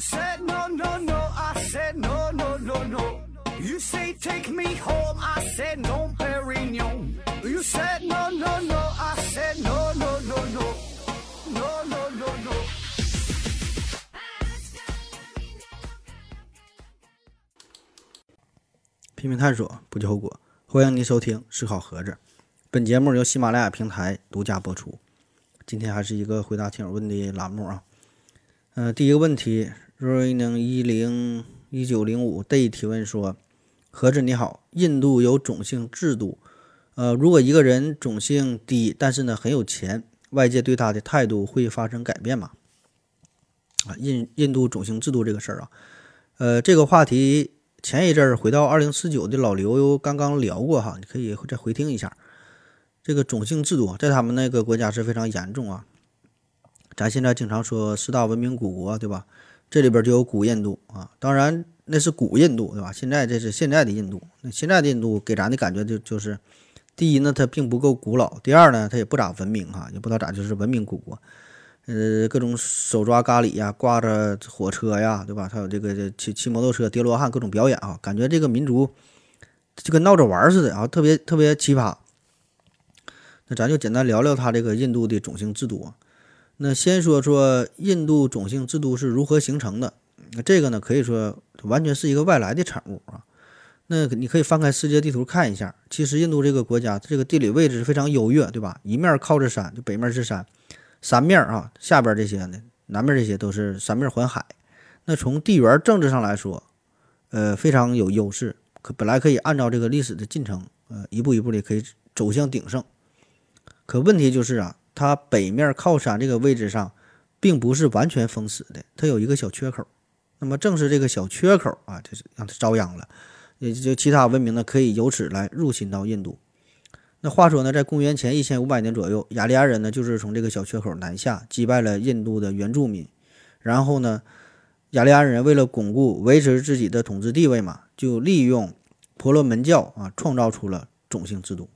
said no, no, no. I said no, no, no, no. You say take me home. I said no, Perignon. You said no, no, no. I said no, no, no, no. No, no, no, no. 拼命探索，不计后果。欢迎您收听《思考盒子》，本节目由喜马拉雅平台独家播出。今天还是一个回答听友问的栏目啊。呃，第一个问题，Running 一零一九零五 day 提问说：何子你好，印度有种姓制度，呃，如果一个人种姓低，但是呢很有钱，外界对他的态度会发生改变吗？啊，印印度种姓制度这个事儿啊，呃，这个话题。前一阵儿回到二零四九的老刘刚刚聊过哈，你可以再回听一下。这个种姓制度在他们那个国家是非常严重啊。咱现在经常说四大文明古国，对吧？这里边就有古印度啊，当然那是古印度，对吧？现在这是现在的印度。那现在的印度给咱的感觉就就是，第一呢，它并不够古老；第二呢，它也不咋文明哈，也不知道咋就是文明古国。呃，各种手抓咖喱呀，挂着火车呀，对吧？还有这个骑骑摩托车、叠罗汉各种表演啊，感觉这个民族就跟闹着玩似的啊，特别特别奇葩。那咱就简单聊聊他这个印度的种姓制度啊。那先说说印度种姓制度是如何形成的。那这个呢，可以说完全是一个外来的产物啊。那你可以翻开世界地图看一下，其实印度这个国家这个地理位置非常优越，对吧？一面靠着山，就北面是山。三面啊，下边这些呢，南面这些都是三面环海。那从地缘政治上来说，呃，非常有优势。可本来可以按照这个历史的进程，呃，一步一步的可以走向鼎盛。可问题就是啊，它北面靠山这个位置上，并不是完全封死的，它有一个小缺口。那么正是这个小缺口啊，就是让它遭殃了，也就其他文明呢，可以由此来入侵到印度。那话说呢，在公元前一千五百年左右，雅利安人呢就是从这个小缺口南下，击败了印度的原住民。然后呢，雅利安人为了巩固维持自己的统治地位嘛，就利用婆罗门教啊，创造出了种姓制度。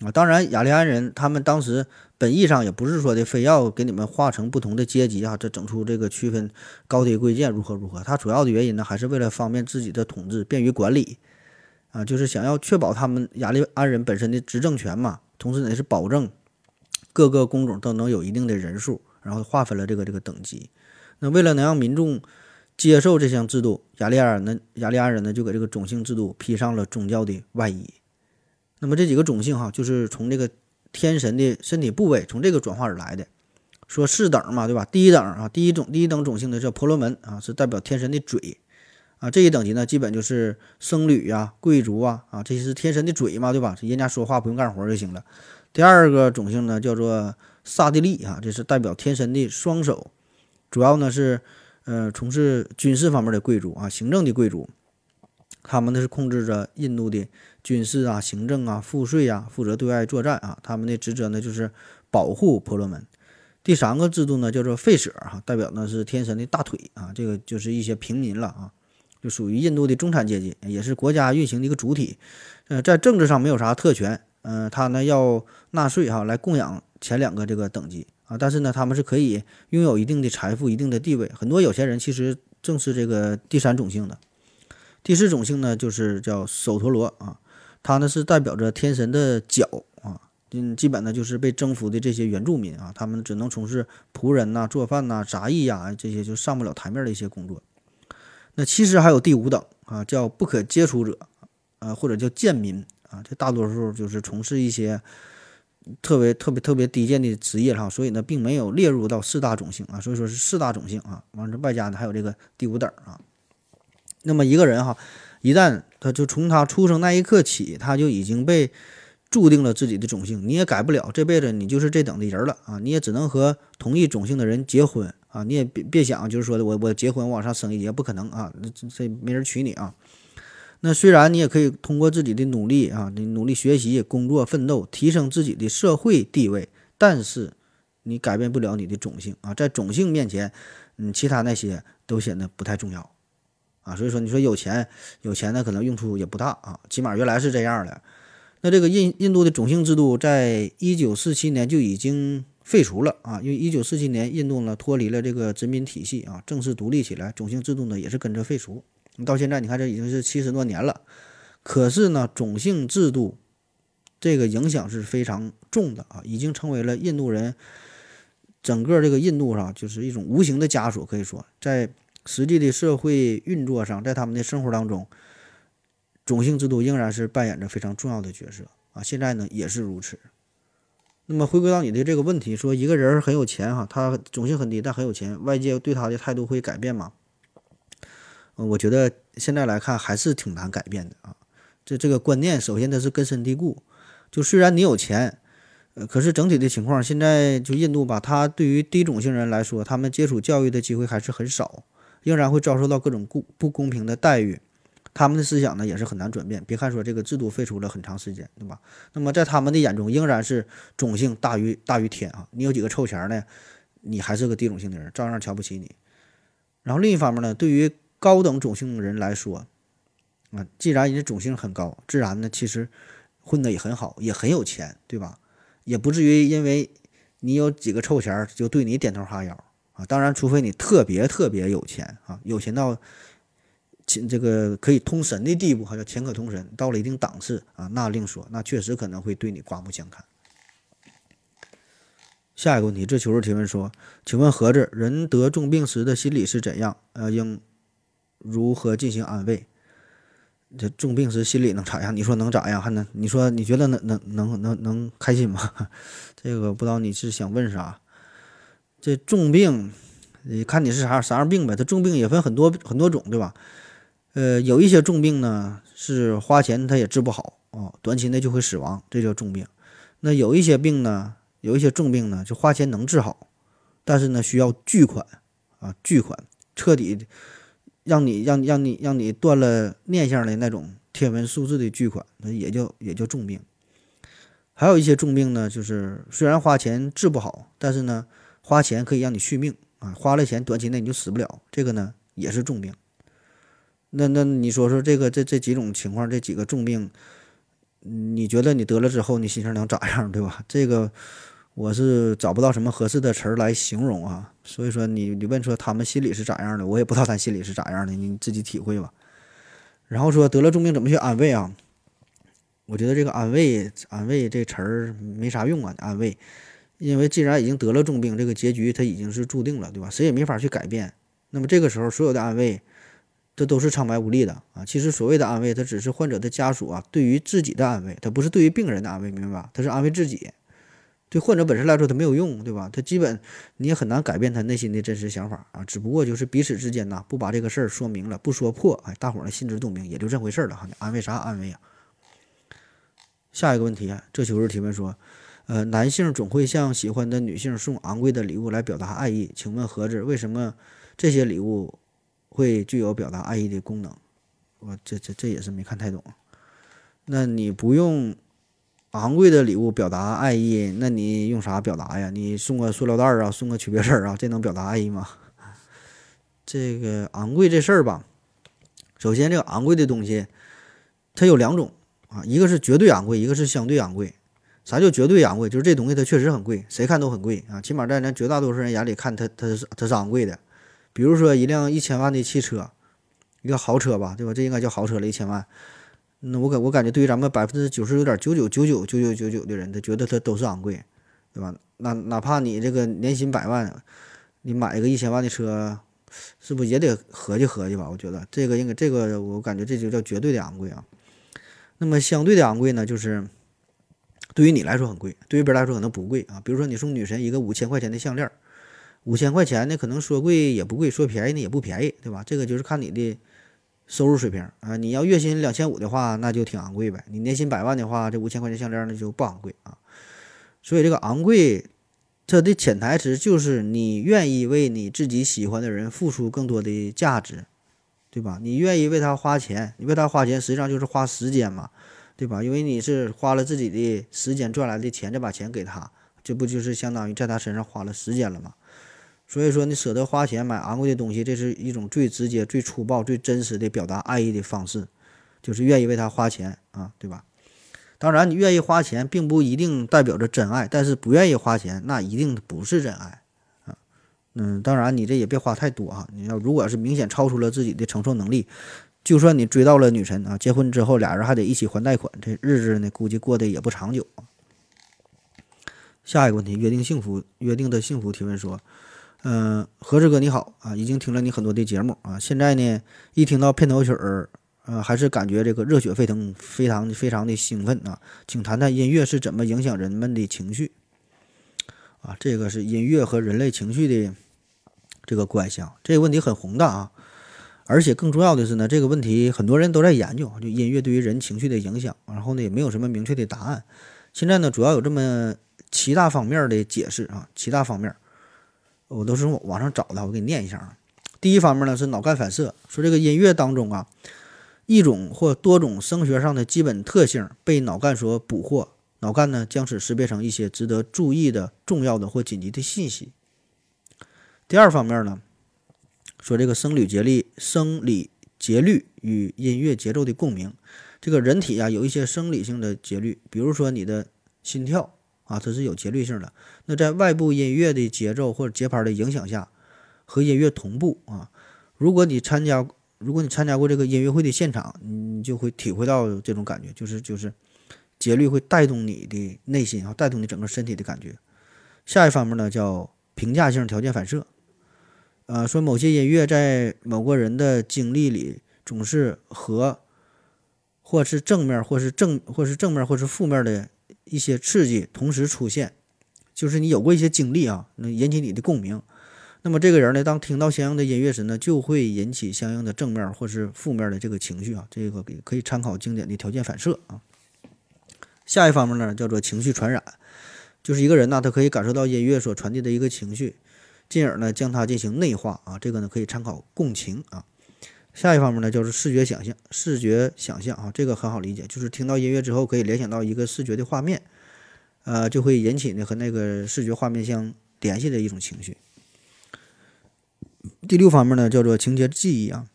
啊，当然，雅利安人他们当时本意上也不是说的非要给你们划成不同的阶级啊，这整出这个区分高低贵贱如何如何。他主要的原因呢，还是为了方便自己的统治，便于管理。啊，就是想要确保他们雅利安人本身的执政权嘛，同时呢是保证各个工种都能有一定的人数，然后划分了这个这个等级。那为了能让民众接受这项制度，雅利安呢雅利安人呢就给这个种姓制度披上了宗教的外衣。那么这几个种姓哈，就是从这个天神的身体部位从这个转化而来的。说四等嘛，对吧？第一等啊，第一种第一等种姓的叫婆罗门啊，是代表天神的嘴。啊，这一等级呢，基本就是僧侣呀、贵族啊，啊，这些是天神的嘴嘛，对吧？人家说话不用干活就行了。第二个种姓呢，叫做萨地利啊，这是代表天神的双手，主要呢是，呃，从事军事方面的贵族啊，行政的贵族，他们呢是控制着印度的军事啊、行政啊、赋税啊，负责对外作战啊，他们的职责呢就是保护婆罗门。第三个制度呢叫做吠舍哈，代表呢是天神的大腿啊，这个就是一些平民了啊。就属于印度的中产阶级，也是国家运行的一个主体。呃，在政治上没有啥特权，嗯，他呢要纳税哈，来供养前两个这个等级啊。但是呢，他们是可以拥有一定的财富、一定的地位。很多有钱人其实正是这个第三种姓的。第四种姓呢，就是叫首陀罗啊，他呢是代表着天神的脚啊。嗯，基本呢就是被征服的这些原住民啊，他们只能从事仆人呐、做饭呐、杂役呀这些就上不了台面的一些工作。那其实还有第五等啊，叫不可接触者，啊或者叫贱民啊，这大多数就是从事一些特别特别特别低贱的职业哈，所以呢，并没有列入到四大种姓啊，所以说是四大种姓啊。完了外加呢还有这个第五等啊。那么一个人哈，一旦他就从他出生那一刻起，他就已经被注定了自己的种姓，你也改不了，这辈子你就是这等的人了啊，你也只能和同一种姓的人结婚。啊，你也别别想，就是说的我我结婚往上升一级不可能啊，这这没人娶你啊。那虽然你也可以通过自己的努力啊，你努力学习、工作、奋斗，提升自己的社会地位，但是你改变不了你的种姓啊。在种姓面前，嗯，其他那些都显得不太重要啊。所以说，你说有钱有钱呢，可能用处也不大啊。起码原来是这样的。那这个印印度的种姓制度，在一九四七年就已经废除了啊，因为一九四七年印度呢脱离了这个殖民体系啊，正式独立起来，种姓制度呢也是跟着废除。你到现在你看这已经是七十多年了，可是呢种姓制度这个影响是非常重的啊，已经成为了印度人整个这个印度上就是一种无形的枷锁，可以说在实际的社会运作上，在他们的生活当中，种姓制度仍然是扮演着非常重要的角色啊，现在呢也是如此。那么回归到你的这个问题，说一个人很有钱哈，他种姓很低，但很有钱，外界对他的态度会改变吗？呃，我觉得现在来看还是挺难改变的啊。这这个观念，首先它是根深蒂固。就虽然你有钱，呃，可是整体的情况，现在就印度吧，他对于低种姓人来说，他们接触教育的机会还是很少，仍然会遭受到各种不不公平的待遇。他们的思想呢也是很难转变。别看说这个制度废除了很长时间，对吧？那么在他们的眼中，仍然是种姓大于大于天啊！你有几个臭钱呢？你还是个低种姓的人，照样瞧不起你。然后另一方面呢，对于高等种姓的人来说，啊，既然人家种姓很高，自然呢其实混得也很好，也很有钱，对吧？也不至于因为你有几个臭钱就对你点头哈腰啊。当然，除非你特别特别有钱啊，有钱到。钱这个可以通神的地步，还叫钱可通神，到了一定档次啊，那另说，那确实可能会对你刮目相看。下一个问题，这求助提问说，请问盒子，人得重病时的心理是怎样？呃，应如何进行安慰？这重病时心理能咋样？你说能咋样？还能？你说你觉得能能能能能开心吗？这个不知道你是想问啥？这重病，你看你是啥啥样病呗？它重病也分很多很多种，对吧？呃，有一些重病呢，是花钱它也治不好啊，短期内就会死亡，这叫重病。那有一些病呢，有一些重病呢，就花钱能治好，但是呢，需要巨款啊，巨款，彻底让你让让你让你断了念想的那种天文数字的巨款，那也叫也叫重病。还有一些重病呢，就是虽然花钱治不好，但是呢，花钱可以让你续命啊，花了钱短期内你就死不了，这个呢也是重病。那那你说说这个这这几种情况，这几个重病，你觉得你得了之后，你心情能咋样，对吧？这个我是找不到什么合适的词儿来形容啊。所以说你你问说他们心里是咋样的，我也不知道他心里是咋样的，你自己体会吧。然后说得了重病怎么去安慰啊？我觉得这个安慰安慰这词儿没啥用啊，安慰，因为既然已经得了重病，这个结局它已经是注定了，对吧？谁也没法去改变。那么这个时候所有的安慰。这都是苍白无力的啊！其实所谓的安慰，它只是患者的家属啊对于自己的安慰，它不是对于病人的安慰，明白吧？它是安慰自己，对患者本身来说它没有用，对吧？他基本你也很难改变他内心的真实想法啊！只不过就是彼此之间呐，不把这个事儿说明了，不说破，哎，大伙儿呢心知肚明，也就这回事儿了哈。你安慰啥安慰啊？下一个问题，这就是提问说，呃，男性总会向喜欢的女性送昂贵的礼物来表达爱意，请问盒子为什么这些礼物？会具有表达爱意的功能，我这这这也是没看太懂。那你不用昂贵的礼物表达爱意，那你用啥表达呀？你送个塑料袋啊，送个曲别针啊，这能表达爱意吗？这个昂贵这事儿吧，首先这个昂贵的东西，它有两种啊，一个是绝对昂贵，一个是相对昂贵。啥叫绝对昂贵？就是这东西它确实很贵，谁看都很贵啊，起码在咱绝大多数人眼里看它它是它是昂贵的。比如说一辆一千万的汽车，一个豪车吧，对吧？这应该叫豪车了，一千万。那我感我感觉，对于咱们百分之九十九点九九九九九九九九的人，他觉得它都是昂贵，对吧？那哪怕你这个年薪百万，你买一个一千万的车，是不是也得合计合计吧？我觉得这个应该，这个我感觉这就叫绝对的昂贵啊。那么相对的昂贵呢，就是对于你来说很贵，对于别人来说可能不贵啊。比如说你送女神一个五千块钱的项链。五千块钱呢，可能说贵也不贵，说便宜呢也不便宜，对吧？这个就是看你的收入水平啊。你要月薪两千五的话，那就挺昂贵呗。你年薪百万的话，这五千块钱项链那就不昂贵啊。所以这个昂贵，它的潜台词就是你愿意为你自己喜欢的人付出更多的价值，对吧？你愿意为他花钱，你为他花钱实际上就是花时间嘛，对吧？因为你是花了自己的时间赚来的钱，再把钱给他，这不就是相当于在他身上花了时间了吗？所以说，你舍得花钱买昂贵的东西，这是一种最直接、最粗暴、最真实的表达爱意的方式，就是愿意为他花钱啊，对吧？当然，你愿意花钱，并不一定代表着真爱，但是不愿意花钱，那一定不是真爱啊。嗯，当然你这也别花太多啊。你要如果是明显超出了自己的承受能力，就算你追到了女神啊，结婚之后俩人还得一起还贷款，这日子呢估计过得也不长久。下一个问题，约定幸福，约定的幸福提问说，嗯，何志哥你好啊，已经听了你很多的节目啊，现在呢一听到片头曲儿。呃，还是感觉这个热血沸腾，非常非常的兴奋啊！请谈谈音乐是怎么影响人们的情绪啊？这个是音乐和人类情绪的这个关系啊。这个问题很宏大啊，而且更重要的是呢，这个问题很多人都在研究，就音乐对于人情绪的影响。然后呢，也没有什么明确的答案。现在呢，主要有这么七大方面的解释啊，七大方面，我都是网上找的，我给你念一下啊。第一方面呢是脑干反射，说这个音乐当中啊。一种或多种声学上的基本特性被脑干所捕获，脑干呢将此识别成一些值得注意的重要的或紧急的信息。第二方面呢，说这个生理节律、生理节律与音乐节奏的共鸣。这个人体啊有一些生理性的节律，比如说你的心跳啊，它是有节律性的。那在外部音乐的节奏或者节拍的影响下，和音乐同步啊。如果你参加。如果你参加过这个音乐会的现场，你就会体会到这种感觉，就是就是节律会带动你的内心啊，带动你整个身体的感觉。下一方面呢，叫评价性条件反射，呃，说某些音乐在某个人的经历里总是和或是正面，或是正，或是正面，或是负面的一些刺激同时出现，就是你有过一些经历啊，能引起你的共鸣。那么这个人呢，当听到相应的音乐时呢，就会引起相应的正面或是负面的这个情绪啊。这个可以参考经典的条件反射啊。下一方面呢，叫做情绪传染，就是一个人呢，他可以感受到音乐所传递的一个情绪，进而呢将它进行内化啊。这个呢可以参考共情啊。下一方面呢，就是视觉想象，视觉想象啊，这个很好理解，就是听到音乐之后可以联想到一个视觉的画面，呃，就会引起呢和那个视觉画面相联系的一种情绪。第六方面呢，叫做情节记忆啊，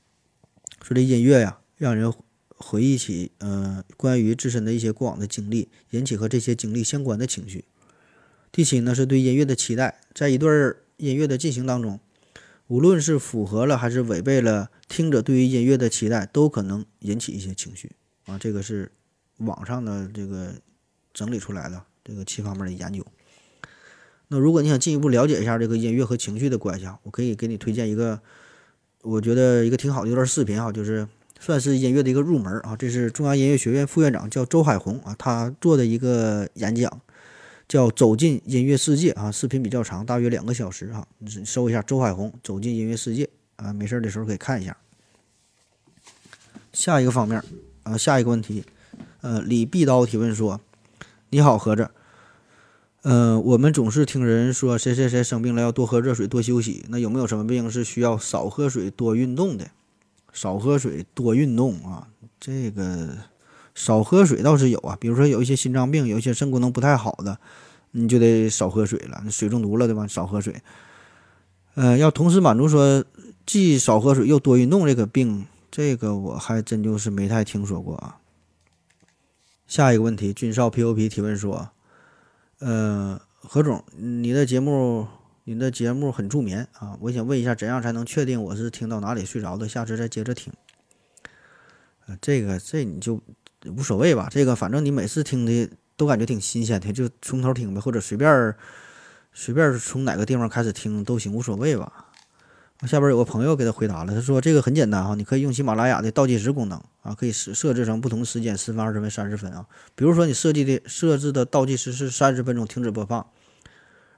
说这音乐呀，让人回忆起呃关于自身的一些过往的经历，引起和这些经历相关的情绪。第七呢，是对音乐的期待，在一段音乐的进行当中，无论是符合了还是违背了听者对于音乐的期待，都可能引起一些情绪啊。这个是网上的这个整理出来的这个七方面的研究。那如果你想进一步了解一下这个音乐和情绪的关系啊，我可以给你推荐一个，我觉得一个挺好的一段视频哈，就是算是音乐的一个入门啊。这是中央音乐学院副院长叫周海红啊，他做的一个演讲，叫《走进音乐世界》啊。视频比较长，大约两个小时哈。你搜一下周海红《走进音乐世界》啊，没事的时候可以看一下。下一个方面啊，下一个问题，呃，李碧刀提问说：“你好，何子。”嗯，我们总是听人说谁谁谁生病了要多喝热水多休息。那有没有什么病是需要少喝水多运动的？少喝水多运动啊，这个少喝水倒是有啊。比如说有一些心脏病，有一些肾功能不太好的，你就得少喝水了。水中毒了对吧？少喝水。呃，要同时满足说既少喝水又多运动这个病，这个我还真就是没太听说过啊。下一个问题，军少 POP 提问说。呃，何总，你的节目，你的节目很助眠啊！我想问一下，怎样才能确定我是听到哪里睡着的？下次再接着听。呃，这个这你就无所谓吧，这个反正你每次听的都感觉挺新鲜的，就从头听呗，或者随便随便从哪个地方开始听都行，无所谓吧。下边有个朋友给他回答了，他说这个很简单哈，你可以用喜马拉雅的倒计时功能啊，可以设设置成不同时间，十分、二十分、三十分啊。比如说你设计的设置的倒计时是三十分钟停止播放，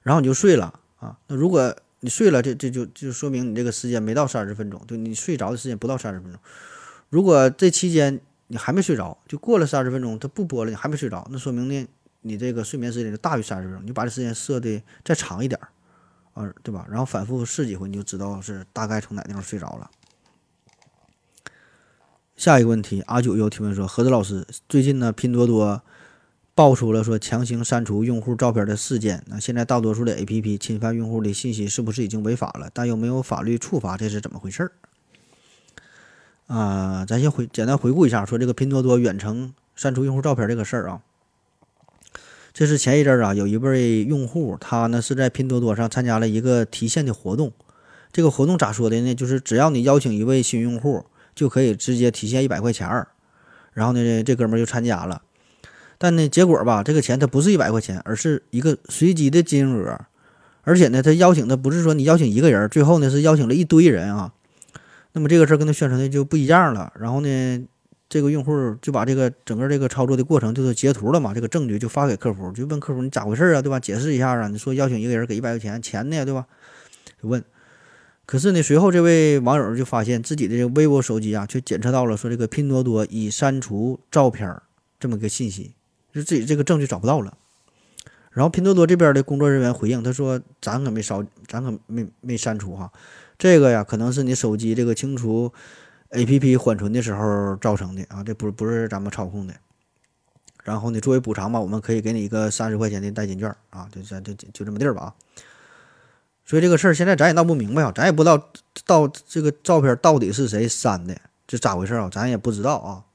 然后你就睡了啊。那如果你睡了，这这就就说明你这个时间没到三十分钟，就你睡着的时间不到三十分钟。如果这期间你还没睡着，就过了三十分钟，它不播了，你还没睡着，那说明呢你这个睡眠时间就大于三十分钟，你把这时间设的再长一点儿。啊，对吧？然后反复试几回，你就知道是大概从哪地方睡着了。下一个问题，阿九又提问说：何子老师，最近呢，拼多多爆出了说强行删除用户照片的事件。那现在大多数的 APP 侵犯用户的信息，是不是已经违法了？但又没有法律处罚，这是怎么回事儿？啊，咱先回简单回顾一下，说这个拼多多远程删除用户照片这个事儿啊，这是前一阵儿啊，有一位用户，他呢是在拼多多上参加了一个提现的活动。这个活动咋说的呢？就是只要你邀请一位新用户，就可以直接提现一百块钱儿。然后呢，这哥们儿就参加了，但呢，结果吧，这个钱他不是一百块钱，而是一个随机的金额。而且呢，他邀请的不是说你邀请一个人，最后呢是邀请了一堆人啊。那么这个事儿跟他宣传的就不一样了。然后呢？这个用户就把这个整个这个操作的过程就是截图了嘛，这个证据就发给客服，就问客服你咋回事啊，对吧？解释一下啊，你说邀请一个人给一百块钱，钱呢，对吧？就问，可是呢，随后这位网友就发现自己的这个 vivo 手机啊，却检测到了说这个拼多多已删除照片这么个信息，就自己这个证据找不到了。然后拼多多这边的工作人员回应，他说咱可没烧，咱可没没删除哈，这个呀，可能是你手机这个清除。A.P.P. 缓存的时候造成的啊，这不不是咱们操控的。然后呢，作为补偿吧，我们可以给你一个三十块钱的代金券啊，就咱就就这么地儿吧啊。所以这个事儿现在咱也闹不明白啊，咱也不知道到这个照片到底是谁删的，这咋回事啊？咱也不知道啊。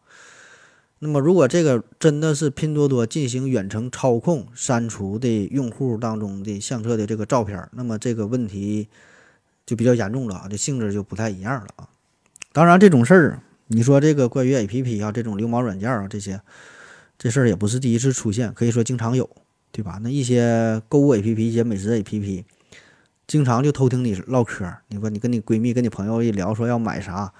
那么如果这个真的是拼多多进行远程操控删除的用户当中的相册的这个照片，那么这个问题就比较严重了啊，这性质就不太一样了啊。当然，这种事儿，你说这个关于 A P P 啊，这种流氓软件啊，这些这事儿也不是第一次出现，可以说经常有，对吧？那一些购物 A P P，一些美食 A P P，经常就偷听你唠嗑。你说你跟你闺蜜、跟你朋友一聊，说要买啥，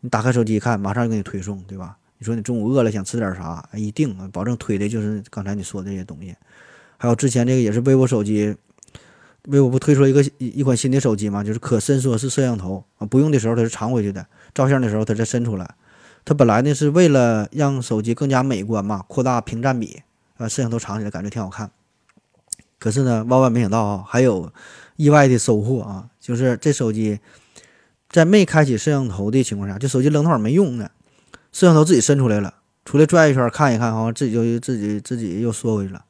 你打开手机一看，马上就给你推送，对吧？你说你中午饿了想吃点啥，一定保证推的就是刚才你说的这些东西。还有之前这个也是 vivo 手机。vivo 不推出一个一款新的手机嘛？就是可伸缩式摄像头啊，不用的时候它是藏回去的，照相的时候它再伸出来。它本来呢是为了让手机更加美观嘛，扩大屏占比啊，摄像头藏起来感觉挺好看。可是呢，万万没想到啊，还有意外的收获啊，就是这手机在没开启摄像头的情况下，就手机扔那会儿没用呢，摄像头自己伸出来了，出来转一圈看一看，哈自己就自己自己又缩回去了。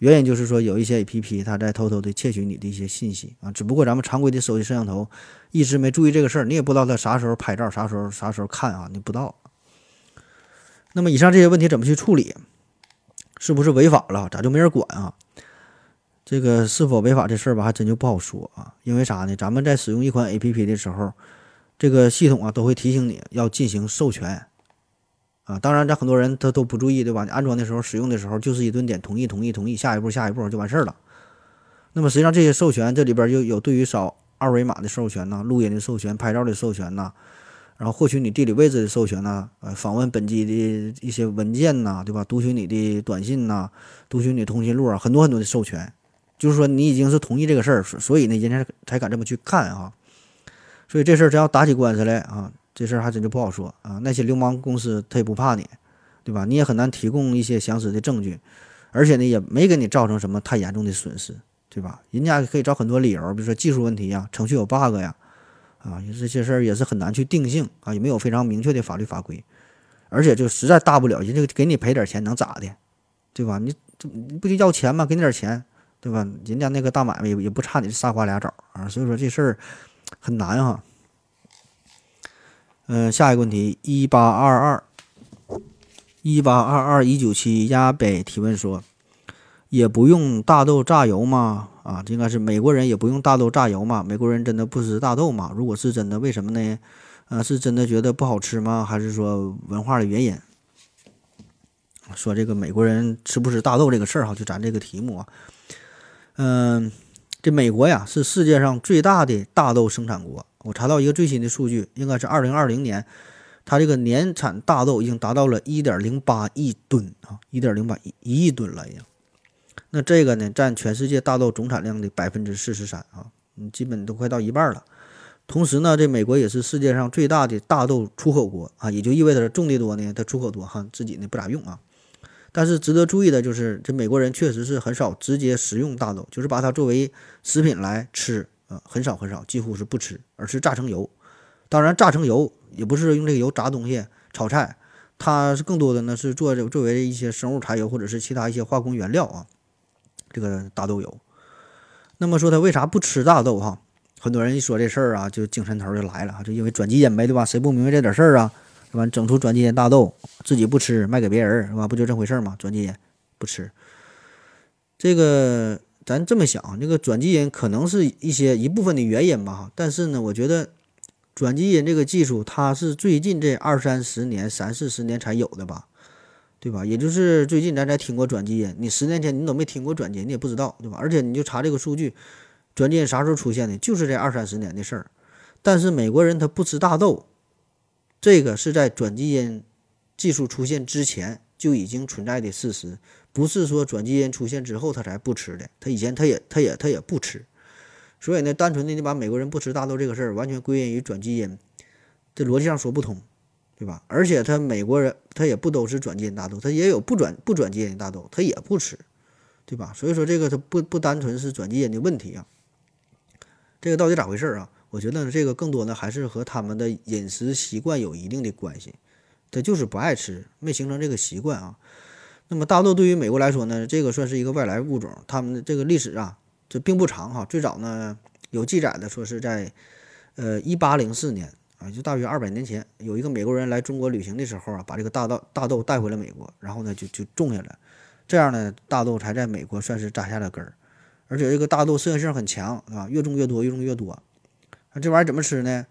原因就是说，有一些 A P P 它在偷偷的窃取你的一些信息啊，只不过咱们常规的手机摄像头一直没注意这个事儿，你也不知道它啥时候拍照，啥时候啥时候看啊，你不知道。那么以上这些问题怎么去处理？是不是违法了？咋就没人管啊？这个是否违法这事儿吧，还真就不好说啊。因为啥呢？咱们在使用一款 A P P 的时候，这个系统啊都会提醒你要进行授权。啊，当然，咱很多人他都不注意，对吧？你安装的时候、使用的时候，就是一顿点同意、同意、同意，下一步、下一步就完事儿了。那么实际上这些授权，这里边又有对于扫二维码的授权呐，录音的授权、拍照的授权呐，然后获取你地理位置的授权呐，呃，访问本机的一些文件呐，对吧？读取你的短信呐，读取你通讯录啊，很多很多的授权。就是说你已经是同意这个事儿，所以呢，人家才敢这么去看啊。所以这事儿真要打起官司来啊。这事儿还真就不好说啊！那些流氓公司他也不怕你，对吧？你也很难提供一些详实的证据，而且呢，也没给你造成什么太严重的损失，对吧？人家可以找很多理由，比如说技术问题呀、程序有 bug 呀，啊，这些事儿也是很难去定性啊，也没有非常明确的法律法规，而且就实在大不了，人家给你赔点钱能咋的，对吧？你这不就要钱吗？给你点钱，对吧？人家那个大买卖也也不差你仨瓜俩枣啊，所以说这事儿很难哈。嗯，下一个问题，一八二二一八二二一九七亚北提问说，也不用大豆榨油吗？啊，这应该是美国人也不用大豆榨油吗？美国人真的不吃大豆吗？如果是真的，为什么呢？啊，是真的觉得不好吃吗？还是说文化的原因？说这个美国人吃不吃大豆这个事儿哈，就咱这个题目啊，嗯，这美国呀是世界上最大的大豆生产国。我查到一个最新的数据，应该是二零二零年，它这个年产大豆已经达到了一点零八亿吨啊，一点零八亿一亿吨了已经。那这个呢，占全世界大豆总产量的百分之四十三啊，嗯，基本都快到一半了。同时呢，这美国也是世界上最大的大豆出口国啊，也就意味着种地多呢，它出口多哈，自己呢不咋用啊。但是值得注意的就是，这美国人确实是很少直接食用大豆，就是把它作为食品来吃。呃，很少很少，几乎是不吃，而是榨成油。当然，榨成油也不是用这个油炸东西、炒菜，它是更多的呢是做作为一些生物柴油或者是其他一些化工原料啊。这个大豆油。那么说他为啥不吃大豆哈？很多人一说这事儿啊，就精神头就来了啊，就因为转基因呗，对吧？谁不明白这点事儿啊？是吧？整出转基因大豆，自己不吃，卖给别人，是吧？不就这回事儿吗？转基因不吃。这个咱这么想，这个转基因可能是一些一部分的原因吧哈，但是呢，我觉得转基因这个技术它是最近这二三十年、三四十年才有的吧，对吧？也就是最近咱才听过转基因，你十年前你都没听过转基因，你也不知道，对吧？而且你就查这个数据，转基因啥时候出现的？就是这二三十年的事儿。但是美国人他不吃大豆，这个是在转基因技术出现之前就已经存在的事实。不是说转基因出现之后他才不吃的，他以前他也他也他也不吃，所以呢，单纯的你把美国人不吃大豆这个事儿完全归因于转基因，这逻辑上说不通，对吧？而且他美国人他也不都是转基因大豆，他也有不转不转基因大豆，他也不吃，对吧？所以说这个他不不单纯是转基因的问题啊，这个到底咋回事啊？我觉得这个更多呢还是和他们的饮食习惯有一定的关系，他就是不爱吃，没形成这个习惯啊。那么大豆对于美国来说呢，这个算是一个外来物种。他们的这个历史啊，这并不长哈。最早呢有记载的说是在，呃，一八零四年啊，就大约二百年前，有一个美国人来中国旅行的时候啊，把这个大豆大豆带回了美国，然后呢就就种下来，这样呢大豆才在美国算是扎下了根儿。而且这个大豆适应性很强啊，越种越多，越种越多。那这玩意儿怎么吃呢？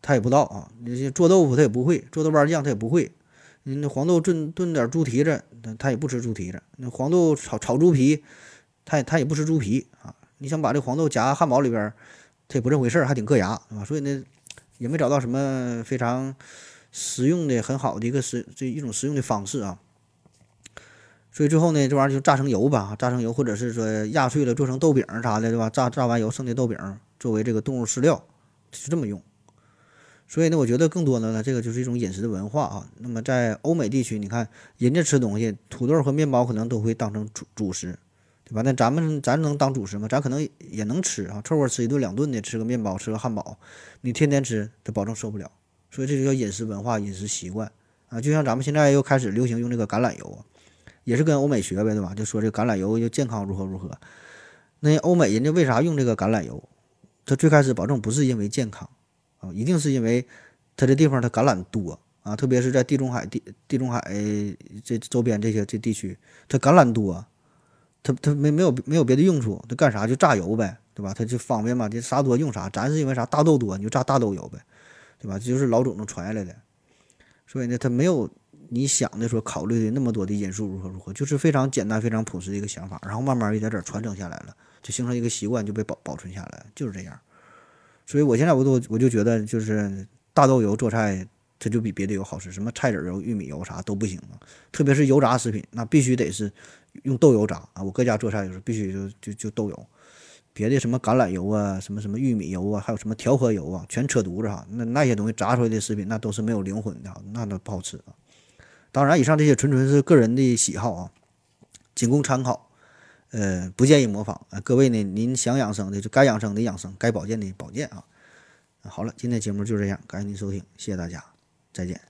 他也不知道啊。那些做豆腐他也不会，做豆瓣酱他也不会。那黄豆炖炖点猪蹄子，他他也不吃猪蹄子。那黄豆炒炒猪皮，他也他也不吃猪皮啊。你想把这黄豆夹汉堡里边，他也不这回事儿，还挺硌牙，是吧？所以呢，也没找到什么非常实用的、很好的一个实这一种实用的方式啊。所以最后呢，这玩意儿就榨成油吧，榨成油，或者是说压碎了做成豆饼啥的，对吧？榨榨完油剩的豆饼作为这个动物饲料，就这么用。所以呢，我觉得更多的呢，这个就是一种饮食的文化啊。那么在欧美地区，你看人家吃东西，土豆和面包可能都会当成主主食，对吧？那咱们咱能当主食吗？咱可能也能吃啊，凑合吃一顿两顿的，吃个面包，吃个汉堡，你天天吃，这保证受不了。所以这就叫饮食文化、饮食习惯啊。就像咱们现在又开始流行用这个橄榄油，也是跟欧美学呗，对吧？就说这橄榄油又健康如何如何。那欧美人家为啥用这个橄榄油？他最开始保证不是因为健康。啊，一定是因为它这地方它橄榄多啊，特别是在地中海地地中海这周边这些这地区，它橄榄多，它它没没有没有别的用处，它干啥就榨油呗，对吧？它就方便嘛，这啥多用啥。咱是因为啥大豆多，你就榨大豆油呗，对吧？这就是老祖宗传下来的，所以呢，它没有你想的说考虑的那么多的因素如何如何，就是非常简单非常朴实的一个想法，然后慢慢一点点传承下来了，就形成一个习惯，就被保保存下来，就是这样。所以，我现在我都我就觉得，就是大豆油做菜，它就比别的油好吃。什么菜籽油、玉米油啥都不行啊。特别是油炸食品，那必须得是用豆油炸啊。我搁家做菜就是必须就就就豆油，别的什么橄榄油啊、什么什么玉米油啊，还有什么调和油啊，全扯犊子哈。那那些东西炸出来的食品，那都是没有灵魂的，那都不好吃啊。当然，以上这些纯纯是个人的喜好啊，仅供参考。呃，不建议模仿啊！各位呢，您想养生的就该养生的养生，该保健的保健啊！好了，今天节目就这样，感谢您收听，谢谢大家，再见。